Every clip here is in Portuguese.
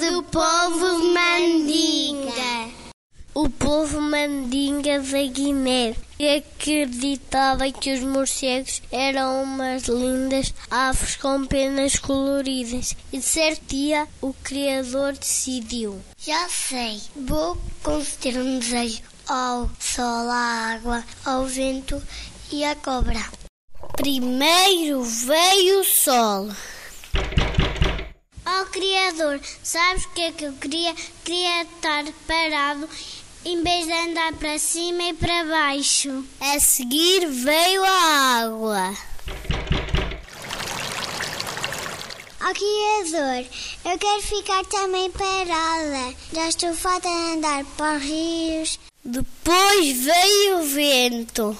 do povo mandinga. O povo mandinga da Guiné acreditava que os morcegos eram umas lindas aves com penas coloridas. E certo dia o Criador decidiu: Já sei, vou conceder um desejo ao sol, à água, ao vento e à cobra. Primeiro veio o sol. Ó Criador, sabes o que é que eu queria? Queria estar parado em vez de andar para cima e para baixo. A seguir veio a água. Ó Criador, eu quero ficar também parada. Já estou farta de andar para os rios. Depois veio o vento.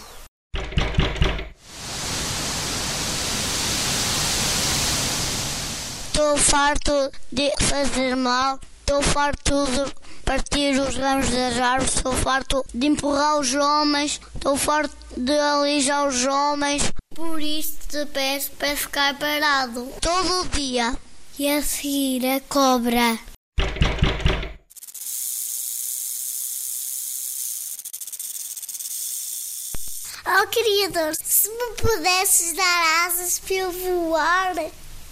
Estou farto de fazer mal, estou farto de partir os ramos das árvores, estou farto de empurrar os homens, estou farto de alijar os homens. Por isso te peço para ficar parado todo o dia. E a seguir a cobra. Oh Criador, se me pudesses dar asas para eu voar,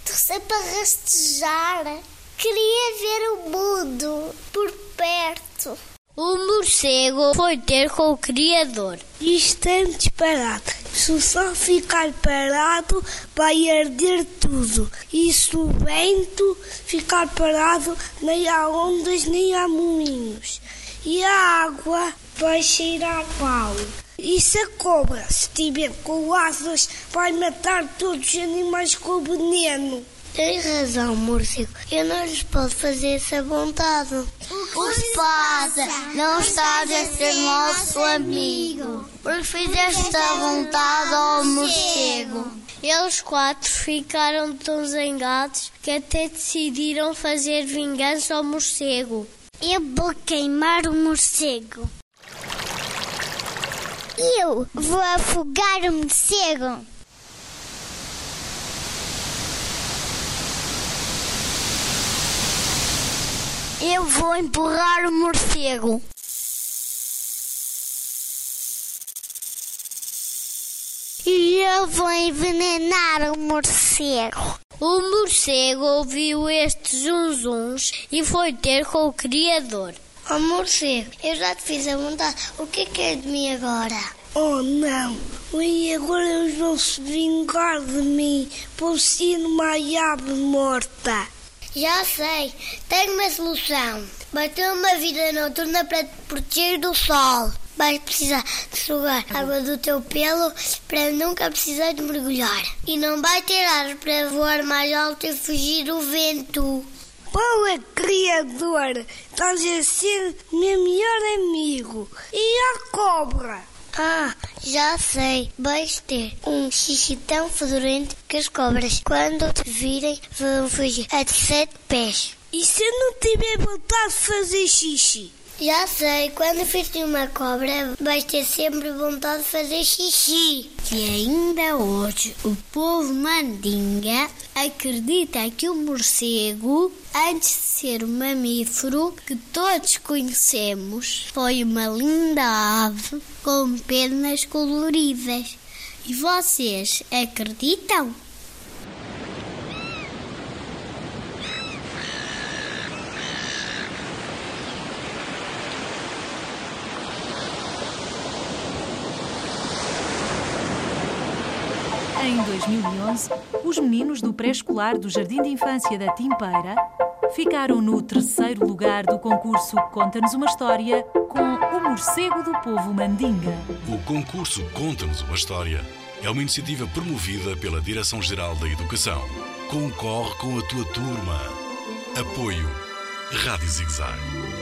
torcer para rastejar, queria ver o mundo por perto. O morcego foi ter com o Criador. Estamos parados. Se o sol ficar parado, vai arder tudo. E se o vento ficar parado, nem há ondas, nem há moinhos. E a água vai cheirar mal. E se a cobra, se tiver com asas, vai matar todos os animais com veneno. Tem razão, morcego. Eu não lhes posso fazer essa vontade. O que se passa? Não estás a ser nosso amigo. Porque fizeste a vontade ao morcego. Eles quatro ficaram tão zangados que até decidiram fazer vingança ao morcego. Eu vou queimar o morcego. Eu vou afogar o morcego. Eu vou empurrar o morcego. E eu vou envenenar o morcego. O morcego ouviu estes zunzuns e foi ter com o Criador. Oh morcego, eu já te fiz a vontade. O que é que é de mim agora? Oh não, e agora eles vão se vingar de mim por ser uma ave morta. Já sei, tenho uma solução. Vai ter uma vida noturna para te proteger do sol. Vais precisar de sugar água do teu pelo para nunca precisar de mergulhar. E não vai ter asas para voar mais alto e fugir do vento. Boa criador, estás a ser meu melhor amigo. E a cobra? Ah, já sei. Vais ter um xixi tão fedorento que as cobras, quando te virem, vão fugir a sete pés. E se eu não tiver vontade de fazer xixi? Já sei, quando viste uma cobra, vais ter sempre vontade de fazer xixi. E ainda hoje, o povo mandinga acredita que o morcego, antes de ser um mamífero que todos conhecemos, foi uma linda ave com penas coloridas. E vocês acreditam? Em 2011, os meninos do pré-escolar do Jardim de Infância da Timpeira ficaram no terceiro lugar do concurso Conta-nos uma História com o Morcego do Povo Mandinga. O concurso Conta-nos uma História é uma iniciativa promovida pela Direção-Geral da Educação. Concorre com a tua turma. Apoio Rádio Zigzag.